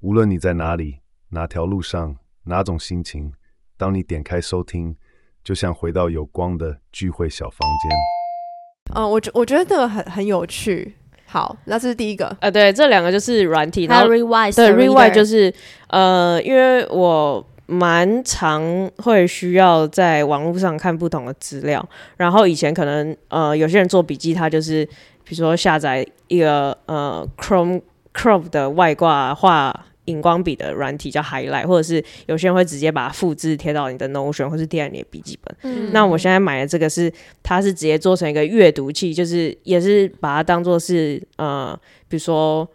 无论你在哪里、哪条路上、哪种心情，当你点开收听，就像回到有光的聚会小房间。嗯，我觉我觉得这个很很有趣。好，那这是第一个。呃，对，这两个就是软体。然后 Rewise，对，Rewise 就是呃，因为我。蛮常会需要在网络上看不同的资料，然后以前可能呃有些人做笔记，他就是比如说下载一个呃 Chrome Chrome 的外挂画荧光笔的软体叫 Highlight，或者是有些人会直接把它复制贴到你的 Notion 或是贴在你的笔记本。嗯，那我现在买的这个是，它是直接做成一个阅读器，就是也是把它当做是呃比如说。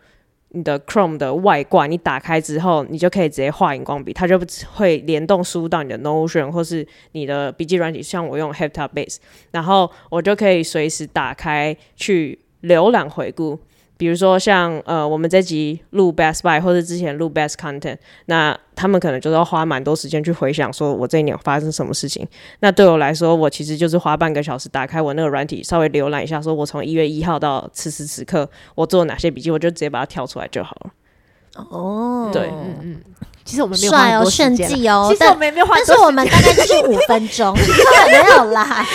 你的 Chrome 的外挂，你打开之后，你就可以直接画荧光笔，它就会联动输到你的 Notion 或是你的笔记软体，像我用 HeptaBase，然后我就可以随时打开去浏览回顾。比如说像呃，我们这集录 Best Buy 或者之前录 Best Content，那他们可能就是要花蛮多时间去回想，说我这一年发生什么事情。那对我来说，我其实就是花半个小时打开我那个软体，稍微浏览一下，说我从一月一号到此时此刻我做了哪些笔记，我就直接把它跳出来就好了。哦，对，嗯嗯。其实我们没有花很多炫技哦，其实我们也没有花，但是我们大概就是五分钟，没有啦，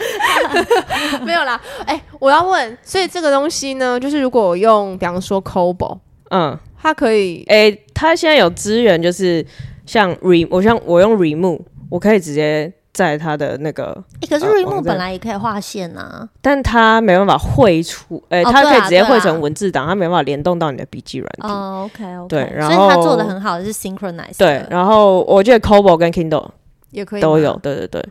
没有啦。哎、欸，我要问，所以这个东西呢，就是如果我用，比方说 Cobo，嗯，它可以，哎、欸，它现在有资源，就是像 Re，我像我用 Remove，我可以直接。在他的那个，欸、可是 Remove 本来也可以画线啊，但它没办法绘出，哎、欸，它可以直接绘成文字档，它没办法联动到你的笔记软体。哦，OK OK，对，然后所以它做的很好的是 Synchronize。对，然后我觉得 Kobo 跟 Kindle 也可以都有，对对对。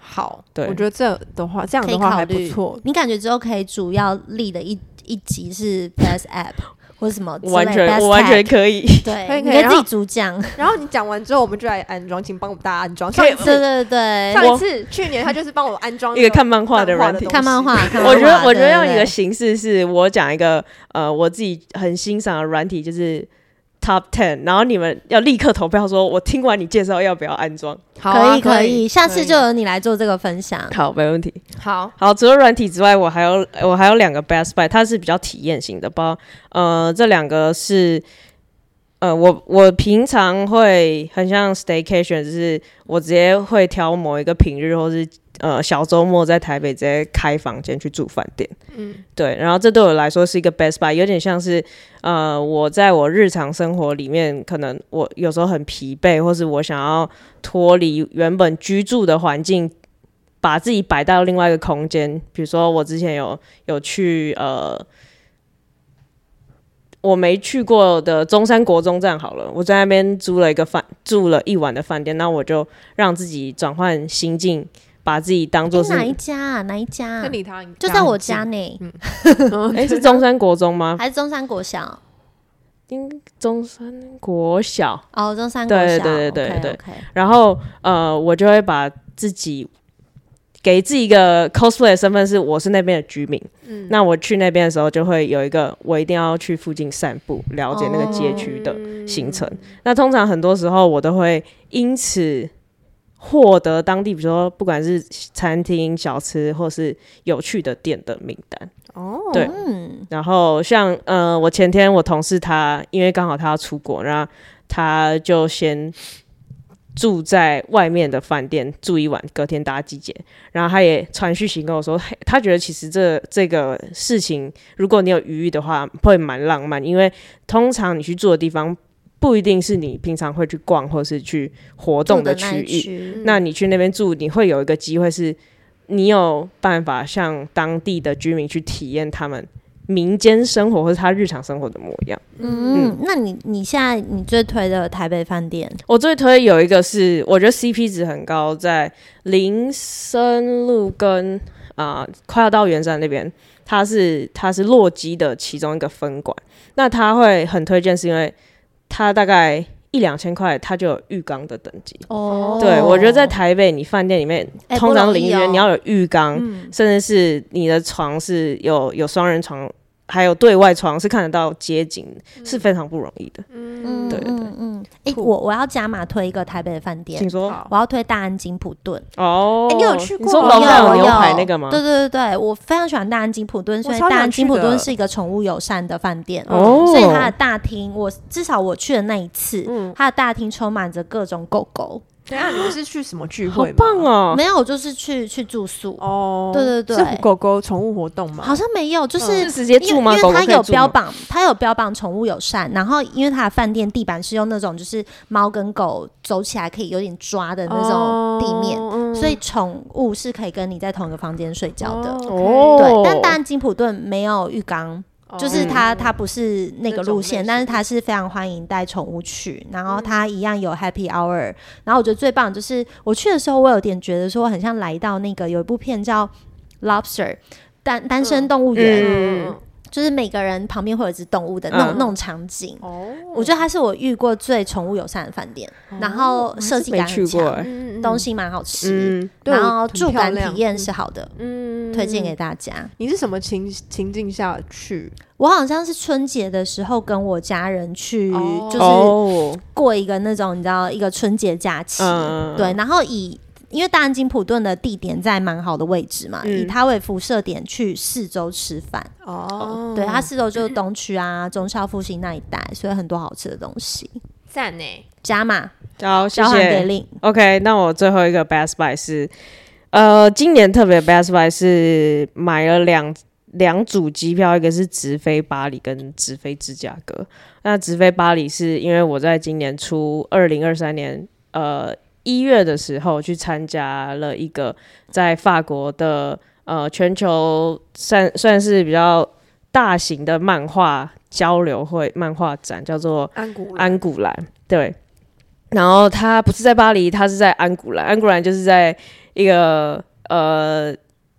好，对，我觉得这的话，这样的话还不错。你感觉之后可以主要立的一一集是 Best App。或什么？完全，我完全可以。对，可以，你可以自己主讲。然后你讲完之后，我们就来安装，请帮我们大家安装。对对对，上一次去年他就是帮我安装一个看漫画的软体，看漫画。我觉得，我觉得用一个形式是我讲一个呃，我自己很欣赏的软体，就是。Top Ten，然后你们要立刻投票，说我听完你介绍要不要安装？好啊，可以可以，下次就由你来做这个分享。好，没问题。好好，除了软体之外，我还有我还有两个 Best Buy，它是比较体验型的包。呃，这两个是呃，我我平常会很像 Staycation，就是我直接会挑某一个平日或是。呃，小周末在台北直接开房间去住饭店，嗯，对，然后这对我来说是一个 best buy，有点像是呃，我在我日常生活里面，可能我有时候很疲惫，或是我想要脱离原本居住的环境，把自己摆到另外一个空间。比如说，我之前有有去呃，我没去过的中山国中站，好了，我在那边租了一个饭，住了一晚的饭店，那我就让自己转换心境。把自己当做是、欸、哪一家啊？哪一家、啊？你他就在我家呢。哎、欸，是中山国中吗？还是中山国小？应中山国小。哦，中山国小。对对对对对，对。Okay, okay. 然后呃，我就会把自己给自己一个 cosplay 的身份，是我是那边的居民。嗯。那我去那边的时候，就会有一个我一定要去附近散步，了解那个街区的行程、哦。那通常很多时候，我都会因此。获得当地，比如说不管是餐厅、小吃，或是有趣的店的名单。哦，对。然后像呃，我前天我同事他，因为刚好他要出国，然后他就先住在外面的饭店住一晚，隔天搭机捷。然后他也传讯息跟我说，他觉得其实这这个事情，如果你有余裕的话，会蛮浪漫，因为通常你去住的地方。不一定是你平常会去逛或是去活动的区域。那你去那边住，你会有一个机会是，你有办法向当地的居民去体验他们民间生活或者他日常生活的模样。嗯，嗯，那你你现在你最推的台北饭店？我最推有一个是，我觉得 CP 值很高，在林森路跟啊、呃、快要到圆山那边，它是它是洛基的其中一个分馆。那他会很推荐，是因为它大概一两千块，它就有浴缸的等级。哦，对，我觉得在台北，你饭店里面、欸、通常淋浴你要有浴缸，嗯、甚至是你的床是有有双人床。还有对外窗是看得到街景，嗯、是非常不容易的。嗯，对对对。嗯，哎、欸，我我要加码推一个台北的饭店，请说。我要推大安金普顿。哦，哎、欸，你有去过？你说楼下有牛排那个吗？对对对对，我非常喜欢大安金普顿，所以大安金普顿是一个宠物友善的饭店。哦，所以它的大厅，我至少我去的那一次，嗯，它的大厅充满着各种狗狗。等下，你们是去什么聚会？好棒哦！没有，我就是去去住宿哦。对对对，是狗狗宠物活动吗？好像没有，就是直接住吗？因为它有标榜，它有标榜宠物友善。然后，因为它的饭店地板是用那种就是猫跟狗走起来可以有点抓的那种地面，所以宠物是可以跟你在同一个房间睡觉的。哦，对。但当然，金普顿没有浴缸。就是它，它不是那个路线，但是它是非常欢迎带宠物去，然后它一样有 Happy Hour，然后我觉得最棒就是我去的时候，我有点觉得说很像来到那个有一部片叫《Lobster》单单身动物园。嗯嗯就是每个人旁边会有一只动物的那种、嗯、那种场景，哦，我觉得它是我遇过最宠物友善的饭店，哦、然后设计感很强，嗯、东西蛮好吃，嗯、然后住感体验是好的，嗯，推荐给大家。你是什么情情境下去？我好像是春节的时候跟我家人去，就是过一个那种你知道一个春节假期，嗯、对，然后以。因为大安金普顿的地点在蛮好的位置嘛，嗯、以它为辐射点去四周吃饭。哦，对，它四周就是东区啊、中校复兴那一带，所以很多好吃的东西。赞呢，加码，好，谢谢。OK，那我最后一个 Best Buy 是，呃，今年特别 Best Buy 是买了两两组机票，一个是直飞巴黎跟直飞芝加哥。那直飞巴黎是因为我在今年初二零二三年，呃。一月的时候去参加了一个在法国的呃全球算算是比较大型的漫画交流会漫画展，叫做安古安古兰。对，然后他不是在巴黎，他是在安古兰。安古兰就是在一个呃，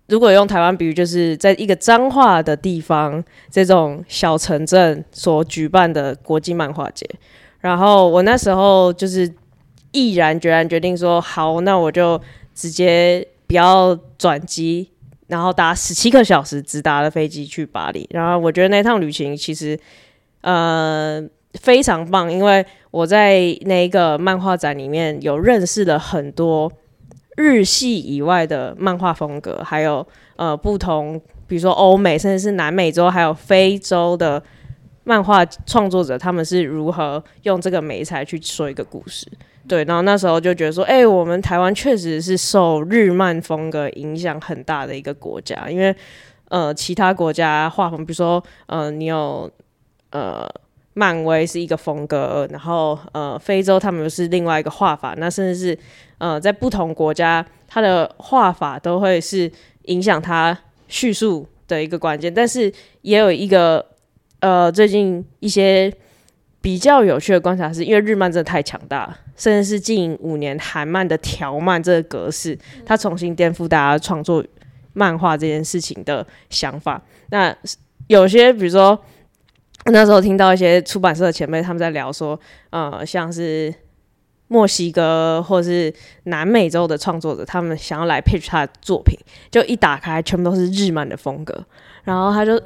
如果用台湾比喻，就是在一个脏话的地方这种小城镇所举办的国际漫画节。然后我那时候就是。毅然决然决定说好，那我就直接不要转机，然后搭十七个小时直达的飞机去巴黎。然后我觉得那趟旅行其实呃非常棒，因为我在那个漫画展里面有认识了很多日系以外的漫画风格，还有呃不同，比如说欧美甚至是南美洲还有非洲的漫画创作者，他们是如何用这个美材去说一个故事。对，然后那时候就觉得说，哎、我们台湾确实是受日漫风格影响很大的一个国家，因为呃，其他国家画风，比如说呃，你有呃，漫威是一个风格，然后呃，非洲他们是另外一个画法，那甚至是呃，在不同国家，它的画法都会是影响它叙述的一个关键，但是也有一个呃，最近一些。比较有趣的观察是，因为日漫真的太强大，甚至是近五年韩漫的条漫这个格式，它重新颠覆大家创作漫画这件事情的想法。那有些，比如说那时候听到一些出版社的前辈他们在聊说，呃，像是墨西哥或是南美洲的创作者，他们想要来 pitch 他的作品，就一打开全部都是日漫的风格，然后他就，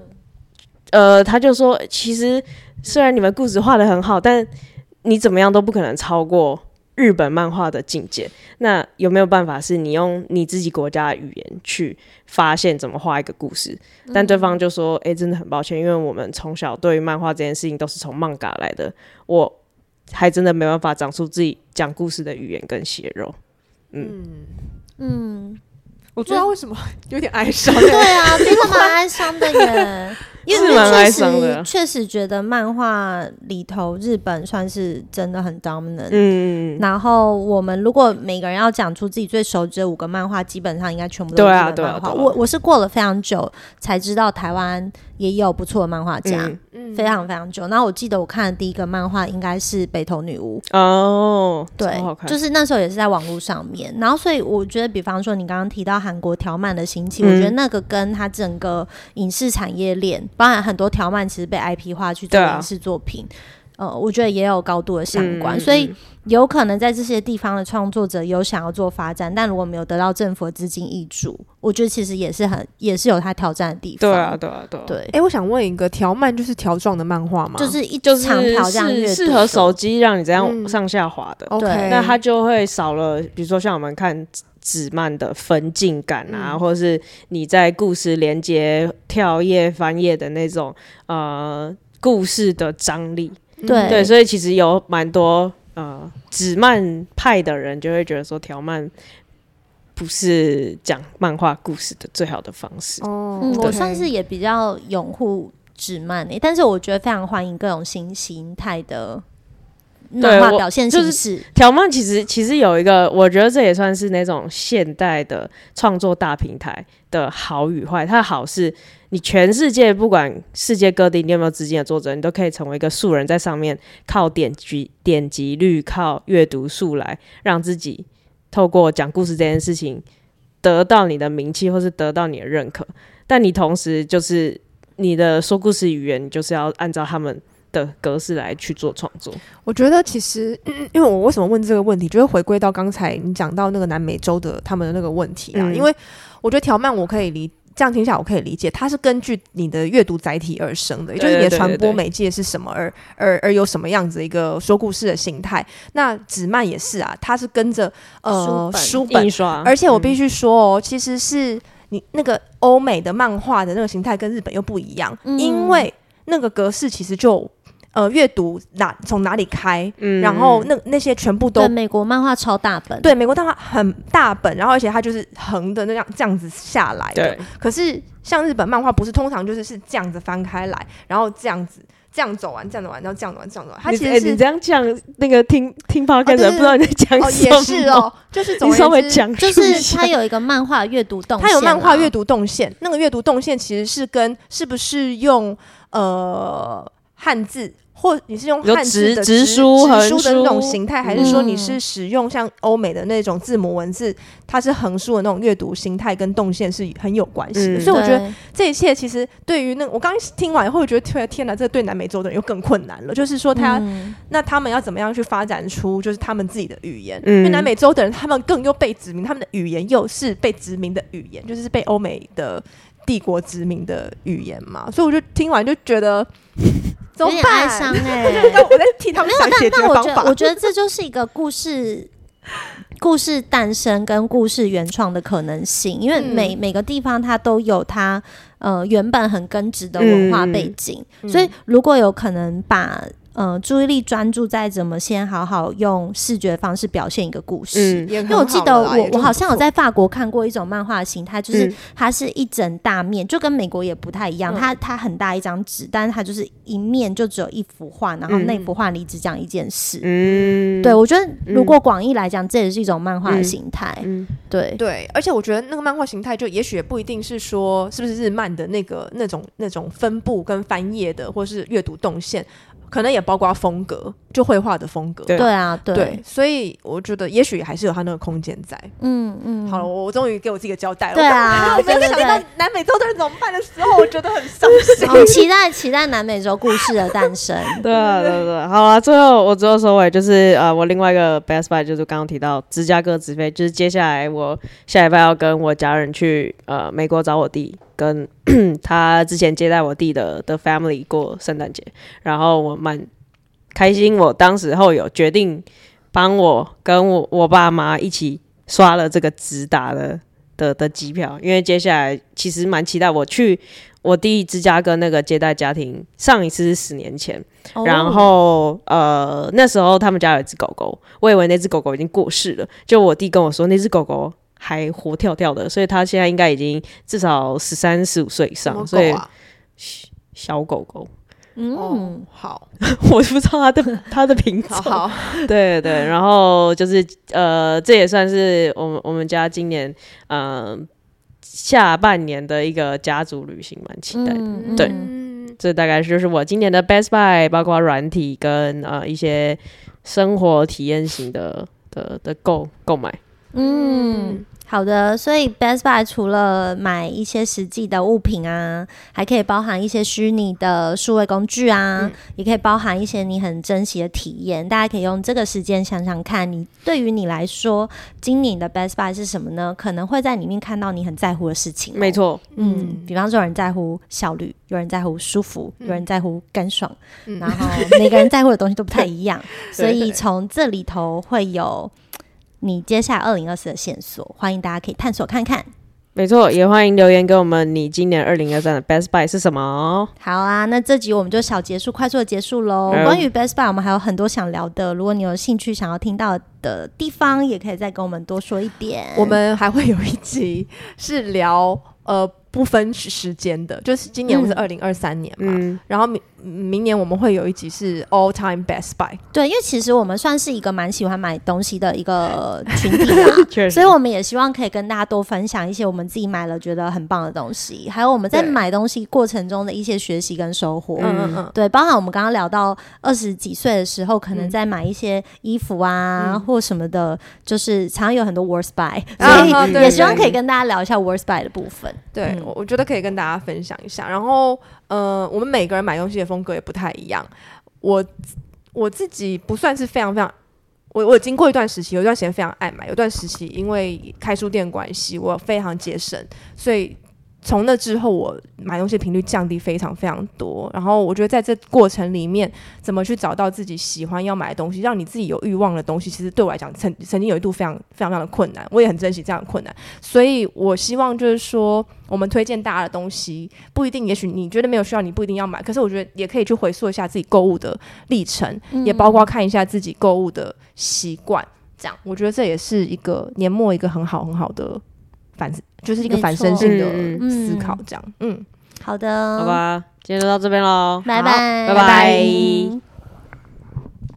呃，他就说，其实。虽然你们故事画的很好，但你怎么样都不可能超过日本漫画的境界。那有没有办法是你用你自己国家的语言去发现怎么画一个故事？但对方就说：“哎、欸，真的很抱歉，因为我们从小对于漫画这件事情都是从漫画来的，我还真的没办法长出自己讲故事的语言跟血肉。”嗯嗯，我不知道为什么有点哀伤。对啊，真的蛮哀伤的耶。因为蛮哀确伤的。实确实觉得漫画里头日本算是真的很 dominant。嗯，然后我们如果每个人要讲出自己最熟知的五个漫画，基本上应该全部都是日本漫画。对啊对啊。我我是过了非常久才知道台湾也有不错的漫画家。非常非常久，然后我记得我看的第一个漫画应该是《北投女巫》，哦，对就是那时候也是在网络上面，然后所以我觉得，比方说你刚刚提到韩国条漫的兴起，嗯。我觉得那个跟它整个影视产业链，包含很多条漫其实被 IP 化去做影视作品，呃，我觉得也有高度的相关，嗯所以有可能在这些地方的创作者有想要做发展，但如果没有得到政府的资金挹注，我觉得其实也是很也是有它挑战的地方，对啊，对啊，对啊，对。哎、，欸，我想问一个，条漫就是条状的漫画吗？就是一就是长条这样适合手机让你这样嗯。上下滑的，OK，对那它就会少了，比如说像我们看纸漫的分镜感啊，或是你在故事连接、跳页、翻页的那种呃故事的张力。对对，所以其实有蛮多呃纸漫派的人就会觉得说条漫不是讲漫画故事的最好的方式。哦，我算是也比较拥护纸漫诶，但是我觉得非常欢迎各种新形态的漫对我画表现就是形式。条漫其实其实有一个，我觉得这也算是那种现代的创作大平台的好与坏。它的好是你全世界不管世界各地你有没有资金的作者，你都可以成为一个素人，在上面靠点击点击率、靠阅读数来让自己透过讲故事这件事情得到你的名气，或是得到你的认可。但你同时就是你的说故事语言，你就是要按照他们的格式来去做创作。我觉得其实，嗯 因为我为什么问这个问题，就是回归到刚才你讲到那个南美洲的他们的那个问题啊。嗯因为我觉得条漫我可以理，这样听下来我可以理解，它是根据你的阅读载体而生的，也就是你的传播媒介是什么而而而有什么样子的一个说故事的形态。那纸漫也是啊，它是跟着呃书本而且我必须、说哦，其实是你那个欧美的漫画的那个形态跟日本又不一样，嗯因为那个格式其实就呃阅读哪从哪里开，嗯。然后那那些全部都对，美国漫画超大本，对美国漫画很大本，然后而且它就是横的那样这样子下来的对。可是像日本漫画不是通常就是是这样子翻开来，然后这样子这样走完，这样走完，然后这样走完，这样走完，它你其实是欸你这样讲，那个听听 podcast 对对的不知道你在讲哦什么，也是哦，就是总 你稍微讲 就是下它有一个漫画阅读动线啊，它有漫画阅读动线，那个阅读动线其实是跟是不是用呃汉字，或你是用汉字的直直直书横书的那种形态，还是说你嗯是使用像欧美的那种字母文字，它是横书的那种阅读形态跟动线是很有关系的。嗯所以我觉得这一切其实对于那我刚听完以后，我觉得天天哪，这个对南美洲的人又更困难了。就是说他，嗯那他们要怎么样去发展出就是他们自己的语言？嗯因为南美洲的人，他们更又被殖民，他们的语言又是被殖民的语言，就是被欧美的帝国殖民的语言嘛。所以我就听完就觉得怎么有点哀办？伤哎、我在替他们想解决但我觉得，方法。我觉得这就是一个故事。故事诞生跟故事原创的可能性，因为每、嗯每个地方它都有它呃原本很根植的文化背景，嗯所以如果有可能把呃注意力专注在怎么先好好用视觉方式表现一个故事，嗯因为我记得我我好像有在。法国看过一种漫画形态，就是嗯它是一整大面，就跟美国也不太一样。嗯它它很大一张纸，但是它就是一面就只有一幅画，然后嗯那幅画里只讲一件事。嗯，对，我觉得如果广义来讲，这也是一种漫画的形态。嗯，对，对，而且我觉得那个漫画形态，就也许也不一定是说是不是日漫的那个那种那种分布跟翻页的，或是阅读动线，可能也包括风格，就绘画的风格。对对啊，对，对，所以我觉得也许还是有他那个空间在。嗯嗯，好了，我我终于给我自己一个交代了。对啊我刚我没有对对想到南美洲的人怎么办的时候，我觉得很伤心。我们期待期待南美洲故事的诞生。对啊，对对，好啊。最后我最后收尾就是呃，我另外一个 best buy 就是刚刚提到芝加哥直飞，就是接下来我下礼拜要跟我家人去呃美国找我弟，跟 他之前接待我弟的的 family 过圣诞节，然后我蛮开心，我当时候有决定帮我跟我我爸妈一起刷了这个直达的的的机票，因为接下来其实蛮期待我去我弟芝加哥那个接待家庭，上一次是十年前，哦然后呃那时候他们家有一只狗狗，我以为那只狗狗已经过世了，就我弟跟我说那只狗狗还活跳跳的，所以他现在应该已经至少十三十五岁以上，所以小狗狗。嗯，哦，好，我不知道他的 他的品种。好好，对 对，然后就是呃，这也算是我们我们家今年嗯、呃、下半年的一个家族旅行，蛮期待的。嗯对，嗯这大概就是我今年的 Best Buy，包括软体跟呃一些生活体验型的的的购购买。嗯，好的。所以 Best Buy 除了买一些实际的物品啊，还可以包含一些虚拟的数位工具啊，嗯也可以包含一些你很珍惜的体验。大家可以用这个时间想想看，你对于你来说，今年的 Best Buy 是什么呢？可能会在里面看到你很在乎的事情、哦。没错，嗯，比方说有人在乎效率，有人在乎舒服，嗯有人在乎干爽，嗯然后每个人在乎的东西都不太一样，所以从这里头会有你接下来二零二四的线索，欢迎大家可以探索看看。没错，也欢迎留言给我们，你今年二零二三的 Best Buy 是什么？好啊，那这集我们就小结束，快速的结束喽。嗯关于 Best Buy，我们还有很多想聊的，如果你有兴趣想要听到的地方，也可以再跟我们多说一点。我们还会有一集是聊呃不分时间的，就是今年不是二零二三年嘛，嗯，然后明明年我们会有一集是 All Time Best Buy。对，因为其实我们算是一个蛮喜欢买东西的一个 群体啦。所以，我们也希望可以跟大家多分享一些我们自己买了觉得很棒的东西，还有我们在买东西过程中的一些学习跟收获。嗯嗯嗯，对，包含我们刚刚聊到二十几岁的时候，可能嗯在买一些衣服啊、嗯或什么的，就是常常有很多 worst buy，啊所以啊对也希望可以跟大家聊一下 worst buy 的部分。对，我觉得可以跟大家分享一下。然后，呃，我们每个人买东西的风格也不太一样。我我自己不算是非常非常，我我经过一段时期，有一段时间非常爱买，有段时期因为开书店关系，我非常节省，所以从那之后，我买东西频率降低非常非常多。然后我觉得在这过程里面，怎么去找到自己喜欢要买的东西，让你自己有欲望的东西，其实对我来讲，曾曾经有一度非常非常非常的困难，我也很珍惜这样的困难。所以我希望就是说，我们推荐大家的东西，不一定，也许你觉得没有需要，你不一定要买。可是我觉得也可以去回溯一下自己购物的历程，也包括看一下自己购物的习惯。这样，我觉得这也是一个年末一个很好很好的反思，就是一个反身性的嗯。思考。这样，嗯。好的，好，吧，今天就到这边喽，拜好拜，拜拜